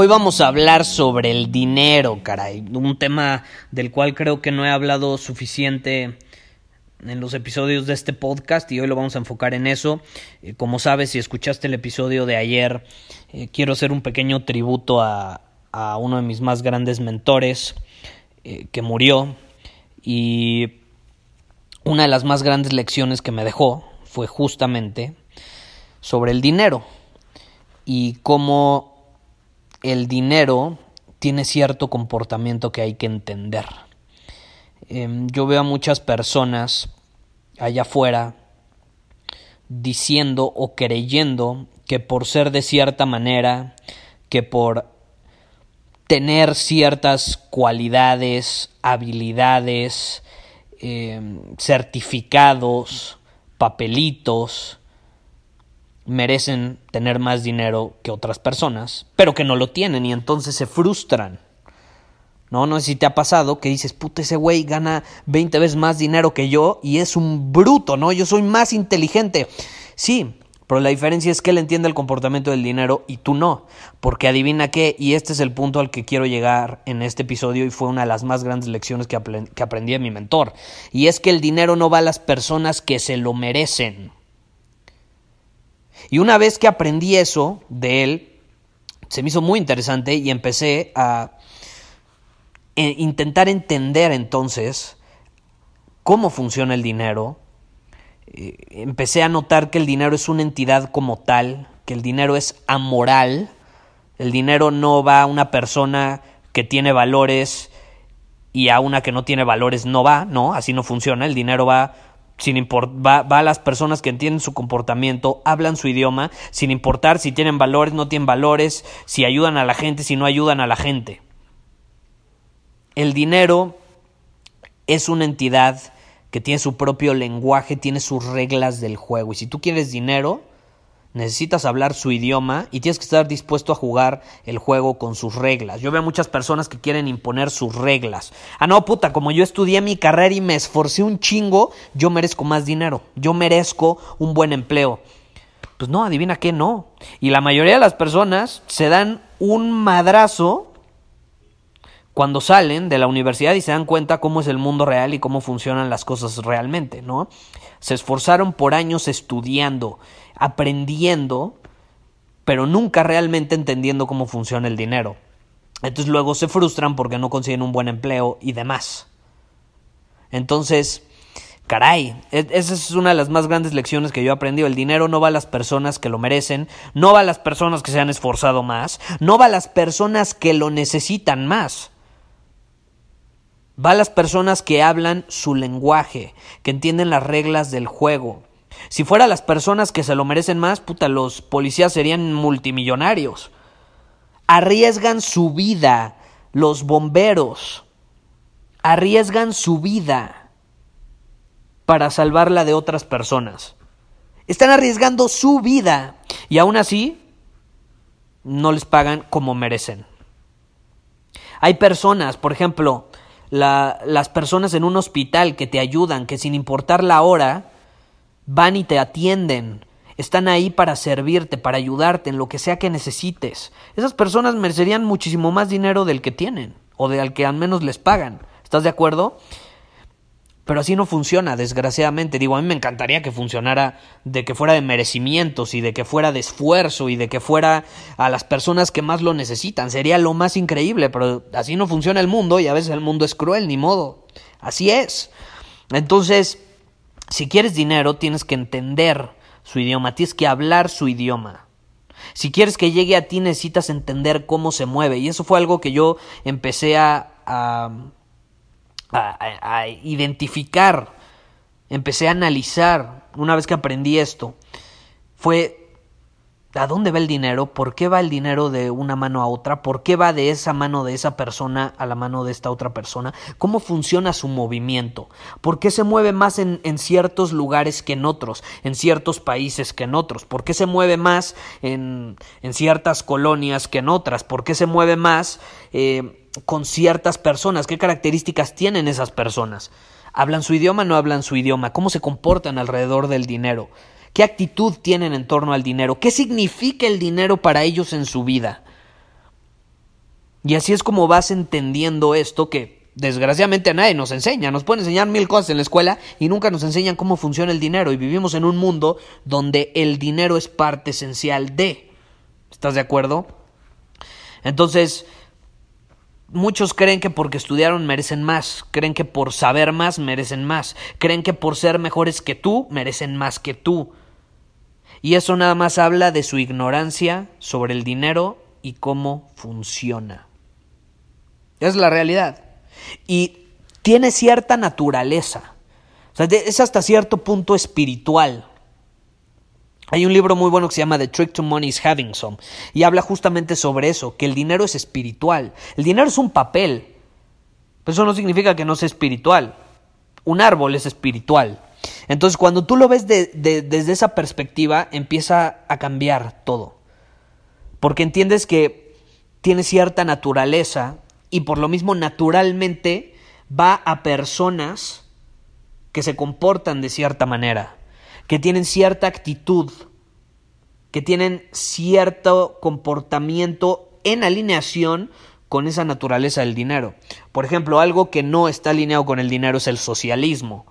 Hoy vamos a hablar sobre el dinero, caray. Un tema del cual creo que no he hablado suficiente en los episodios de este podcast y hoy lo vamos a enfocar en eso. Eh, como sabes, si escuchaste el episodio de ayer, eh, quiero hacer un pequeño tributo a, uno de mis más grandes mentores eh, que murió y una de las más grandes lecciones que me dejó fue justamente sobre el dinero y cómo el dinero tiene cierto comportamiento que hay que entender. Em, yo veo a muchas personas allá afuera diciendo o creyendo que por ser de cierta manera, que por tener ciertas cualidades, habilidades, em, certificados, papelitos, merecen tener más dinero que otras personas, pero que no lo tienen y entonces se frustran. No, no sé si te ha pasado que dices, puta, ese güey gana 20 veces más dinero que yo y es un bruto, ¿no? Yo soy más inteligente. Sí, pero la diferencia es que él entiende el comportamiento del dinero y tú no. Porque adivina qué, y este es el punto al que quiero llegar en este episodio y fue una de las más grandes lecciones que, aprendí de mi mentor. Y es que el dinero no va a las personas que se lo merecen. Y una vez que aprendí eso de él, se me hizo muy interesante y empecé a e, intentar entender entonces cómo funciona el dinero. Eh, empecé a notar que el dinero es una entidad como tal, que el dinero es amoral. El dinero no va a una persona que tiene valores y a una que no tiene valores no va, no, así no funciona. El dinero va sin va, va, a las personas que entienden su comportamiento, hablan su idioma, sin importar si tienen valores, no tienen valores, si ayudan a la gente, si no ayudan a la gente. El dinero es una entidad que tiene su propio lenguaje, tiene sus reglas del juego. Y si tú quieres dinero, necesitas hablar su idioma y tienes que estar dispuesto a jugar el juego con sus reglas. Yo veo muchas personas que quieren imponer sus reglas. Ah, no, puta, como yo estudié mi carrera y me esforcé un chingo, yo merezco más dinero, yo merezco un buen empleo. Pues no, adivina qué, no. Y la mayoría de las personas se dan un madrazo cuando salen de la universidad y se dan cuenta cómo es el mundo real y cómo funcionan las cosas realmente, ¿no? Se esforzaron por años estudiando, aprendiendo, pero nunca realmente entendiendo cómo funciona el dinero. Entonces luego se frustran porque no consiguen un buen empleo y demás. Entonces, caray, e-, esa es una de las más grandes lecciones que yo he aprendido. El dinero no va a las personas que lo merecen, no va a las personas que se han esforzado más, no va a las personas que lo necesitan más. Va a las personas que hablan su lenguaje, que entienden las reglas del juego, si fuera las personas que se lo merecen más, puta, los policías serían multimillonarios. Arriesgan su vida los bomberos. Arriesgan su vida para salvarla de otras personas. Están arriesgando su vida y aún así no les pagan como merecen. Hay personas, por ejemplo, las personas en un hospital que te ayudan, que sin importar la hora, van y te atienden, están ahí para servirte, para ayudarte en lo que sea que necesites. Esas personas merecerían muchísimo más dinero del que tienen o del que al menos les pagan. ¿Estás de acuerdo? Pero así no funciona, desgraciadamente. Digo, a mí me encantaría que funcionara de que fuera de merecimientos y de que fuera de esfuerzo y de que fuera a las personas que más lo necesitan. Sería lo más increíble, pero así no funciona el mundo y a veces el mundo es cruel, ni modo. Así es. Entonces, si quieres dinero, tienes que entender su idioma, tienes que hablar su idioma. Si quieres que llegue a ti, necesitas entender cómo se mueve. Y eso fue algo que yo empecé a, a, a, identificar, empecé a analizar una vez que aprendí esto. Fue ¿A dónde va el dinero? ¿Por qué va el dinero de una mano a otra? ¿Por qué va de esa mano de esa persona a la mano de esta otra persona? ¿Cómo funciona su movimiento? ¿Por qué se mueve más en, en ciertos lugares que en otros? ¿En ciertos países que en otros? ¿Por qué se mueve más en, en ciertas colonias que en otras? ¿Por qué se mueve más eh, con ciertas personas? ¿Qué características tienen esas personas? ¿Hablan su idioma no hablan su idioma? ¿Cómo se comportan alrededor del dinero? ¿Qué actitud tienen en torno al dinero? ¿Qué significa el dinero para ellos en su vida? Y así es como vas entendiendo esto que desgraciadamente a nadie nos enseña. Nos pueden enseñar mil cosas en la escuela y nunca nos enseñan cómo funciona el dinero. Y vivimos en un mundo donde el dinero es parte esencial de. ¿Estás de acuerdo? Entonces, Muchos creen que porque estudiaron merecen más, creen que por saber más merecen más, creen que por ser mejores que tú merecen más que tú. Y eso nada más habla de su ignorancia sobre el dinero y cómo funciona. Es la realidad. Y tiene cierta naturaleza. Es hasta cierto punto espiritual. Hay un libro muy bueno que se llama The Trick to Money is Having Some y habla justamente sobre eso, que el dinero es espiritual. El dinero es un papel, pero eso no significa que no sea espiritual. Un árbol es espiritual. Entonces cuando tú lo ves desde esa perspectiva empieza a cambiar todo. Porque entiendes que tiene cierta naturaleza y por lo mismo naturalmente va a personas que se comportan de cierta manera que tienen cierta actitud, que tienen cierto comportamiento en alineación con esa naturaleza del dinero. Por ejemplo, algo que no está alineado con el dinero es el socialismo.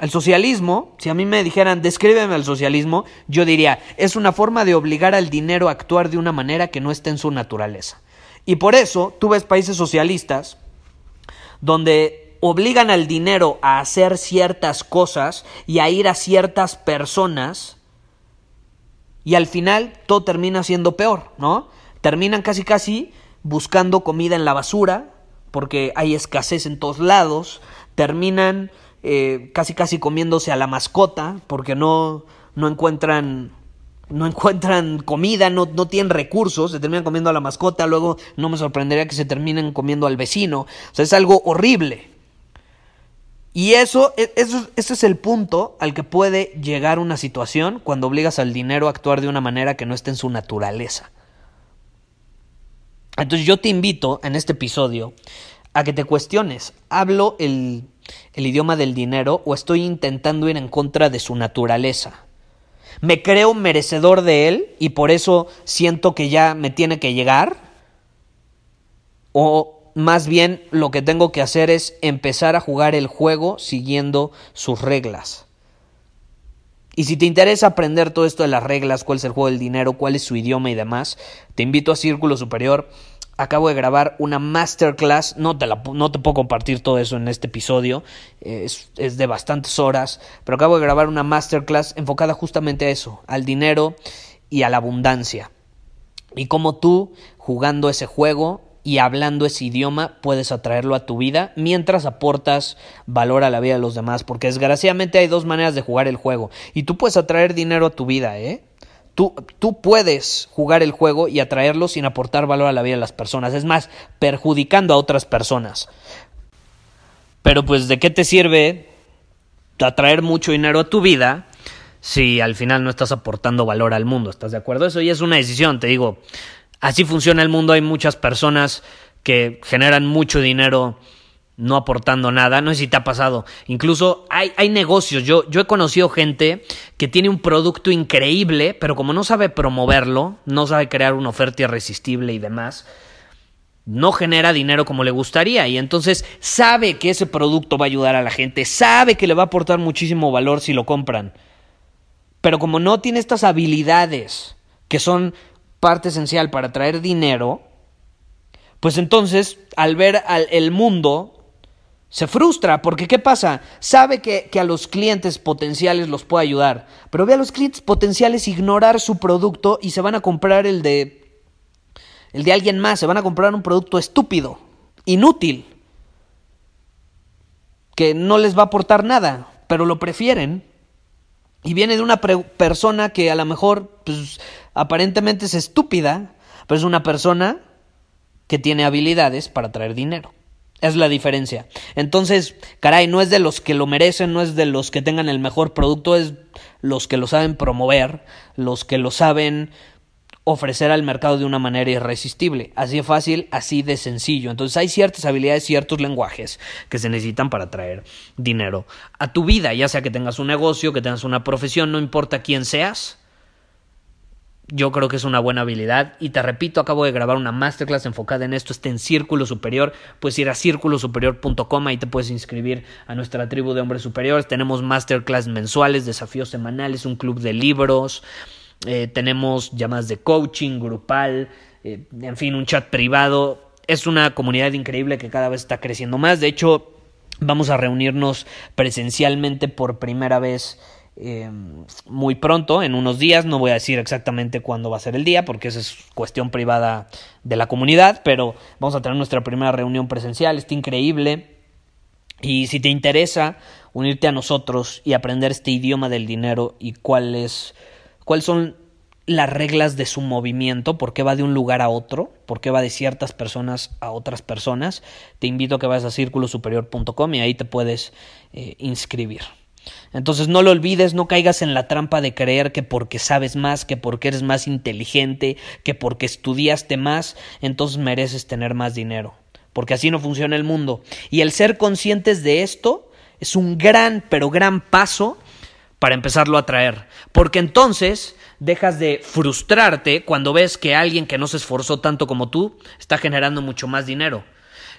El socialismo, si a mí me dijeran, descríbeme el socialismo, yo diría, es una forma de obligar al dinero a actuar de una manera que no esté en su naturaleza. Y por eso tú ves países socialistas donde obligan al dinero a hacer ciertas cosas y a ir a ciertas personas y al final todo termina siendo peor, ¿no? Terminan casi casi buscando comida en la basura porque hay escasez en todos lados, terminan eh, casi casi comiéndose a la mascota porque no, no encuentran no encuentran comida, no, no, tienen recursos, se terminan comiendo a la mascota, luego no me sorprendería que se terminen comiendo al vecino. O sea, es algo horrible. Y eso, e, eso, ese es el punto al que puede llegar una situación cuando obligas al dinero a actuar de una manera que no esté en su naturaleza. Entonces yo te invito en este episodio a que te cuestiones, ¿hablo el, el idioma del dinero o estoy intentando ir en contra de su naturaleza? ¿Me creo merecedor de él y por eso siento que ya me tiene que llegar? ¿O más bien lo que tengo que hacer es empezar a jugar el juego siguiendo sus reglas. Y si te interesa aprender todo esto de las reglas, cuál es el juego del dinero, cuál es su idioma y demás, te invito a Círculo Superior. Acabo de grabar una masterclass, no te, la, no te puedo compartir todo eso en este episodio, es, es de bastantes horas, pero acabo de grabar una masterclass enfocada justamente a eso, al dinero y a la abundancia. Y cómo tú, jugando ese juego, y hablando ese idioma puedes atraerlo a tu vida mientras aportas valor a la vida de los demás, porque desgraciadamente hay dos maneras de jugar el juego y tú puedes atraer dinero a tu vida, ¿eh? Tú, tú, puedes jugar el juego y atraerlo sin aportar valor a la vida de las personas, es más, perjudicando a otras personas. Pero pues, ¿de qué te sirve atraer mucho dinero a tu vida si al final no estás aportando valor al mundo? ¿Estás de acuerdo? Eso ya es una decisión, te digo. Así funciona el mundo, hay muchas personas que generan mucho dinero no aportando nada, no sé si te ha pasado, incluso hay, hay negocios, yo, yo he conocido gente que tiene un producto increíble, pero como no sabe promoverlo, no sabe crear una oferta irresistible y demás, no genera dinero como le gustaría. Y entonces sabe que ese producto va a ayudar a la gente, sabe que le va a aportar muchísimo valor si lo compran, pero como no tiene estas habilidades que son parte esencial para traer dinero, pues entonces al ver al, el mundo Se frustra porque ¿qué pasa? Sabe que, que, a los clientes potenciales los puede ayudar, pero ve a los clientes potenciales ignorar su producto y se van a comprar el de el de alguien más, se van a comprar un producto estúpido, inútil, que no les va a aportar nada, pero lo prefieren. Y viene de una persona que a lo mejor pues, aparentemente es estúpida, pero es una persona que tiene habilidades para traer dinero. Es la diferencia. Entonces, caray, no es de los que lo merecen, no es de los que tengan el mejor producto, es los que lo saben promover, los que lo saben ofrecer al mercado de una manera irresistible. Así de fácil, así de sencillo. Entonces hay ciertas habilidades, ciertos lenguajes que se necesitan para traer dinero a tu vida, ya sea que tengas un negocio, que tengas una profesión, no importa quién seas. Yo creo que es una buena habilidad y te repito, acabo de grabar una masterclass enfocada en esto, está en Círculo Superior, puedes ir a círculosuperior.com, ahí te puedes inscribir a nuestra tribu de hombres superiores, tenemos masterclass mensuales, desafíos semanales, un club de libros, eh, tenemos llamadas de coaching grupal, eh, en fin, un chat privado. Es una comunidad increíble que cada vez está creciendo más. De hecho, vamos a reunirnos presencialmente por primera vez eh, muy pronto, en unos días. No voy a decir exactamente cuándo va a ser el día, porque esa es cuestión privada de la comunidad, pero vamos a tener nuestra primera reunión presencial. Está increíble. Y si te interesa unirte a nosotros y aprender este idioma del dinero y cuál es cuáles son las reglas de su movimiento, por qué va de un lugar a otro, por qué va de ciertas personas a otras personas, te invito a que vayas a círculosuperior.com y ahí te puedes eh, inscribir. Entonces no lo olvides, no caigas en la trampa de creer que porque sabes más, que porque eres más inteligente, que porque estudiaste más, entonces mereces tener más dinero. Porque así no funciona el mundo. Y el ser conscientes de esto es un gran, pero gran paso para empezarlo a traer. Porque entonces dejas de frustrarte cuando ves que alguien que no se esforzó tanto como tú está generando mucho más dinero.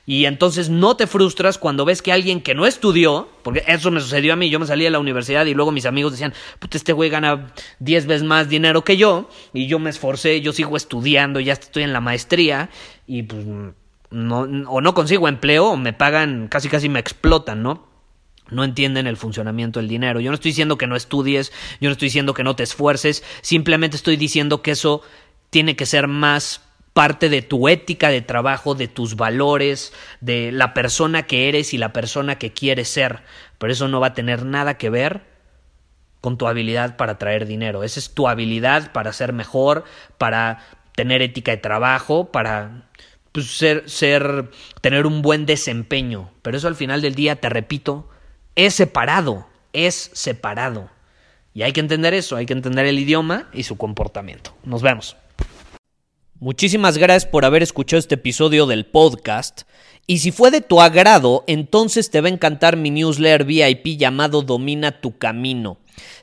Y entonces no te frustras cuando ves que alguien que no estudió, porque eso me sucedió a mí, yo me salí de la universidad y luego mis amigos decían, puta, este güey gana 10 veces más dinero que yo, y yo me esforcé, yo sigo estudiando, ya estoy en la maestría, y pues no, o no consigo empleo, o me pagan, casi casi me explotan, ¿no? No entienden el funcionamiento del dinero. Yo no estoy diciendo que no estudies, yo no estoy diciendo que no te esfuerces, simplemente estoy diciendo que eso tiene que ser más parte de tu ética de trabajo, de tus valores, de la persona que eres y la persona que quieres ser. Pero eso no va a tener nada que ver con tu habilidad para traer dinero. Esa es tu habilidad para ser mejor, para tener ética de trabajo, para pues, ser, ser, tener un buen desempeño. Pero eso al final del día, te repito, es separado, es separado. Y hay que entender eso, hay que entender el idioma y su comportamiento. Nos vemos. Muchísimas gracias por haber escuchado este episodio del podcast. Y si fue de tu agrado, entonces te va a encantar mi newsletter VIP llamado Domina tu Camino.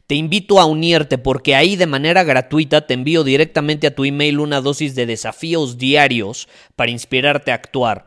Te invito a unirte porque ahí de manera gratuita te envío directamente a tu email una dosis de desafíos diarios para inspirarte a actuar.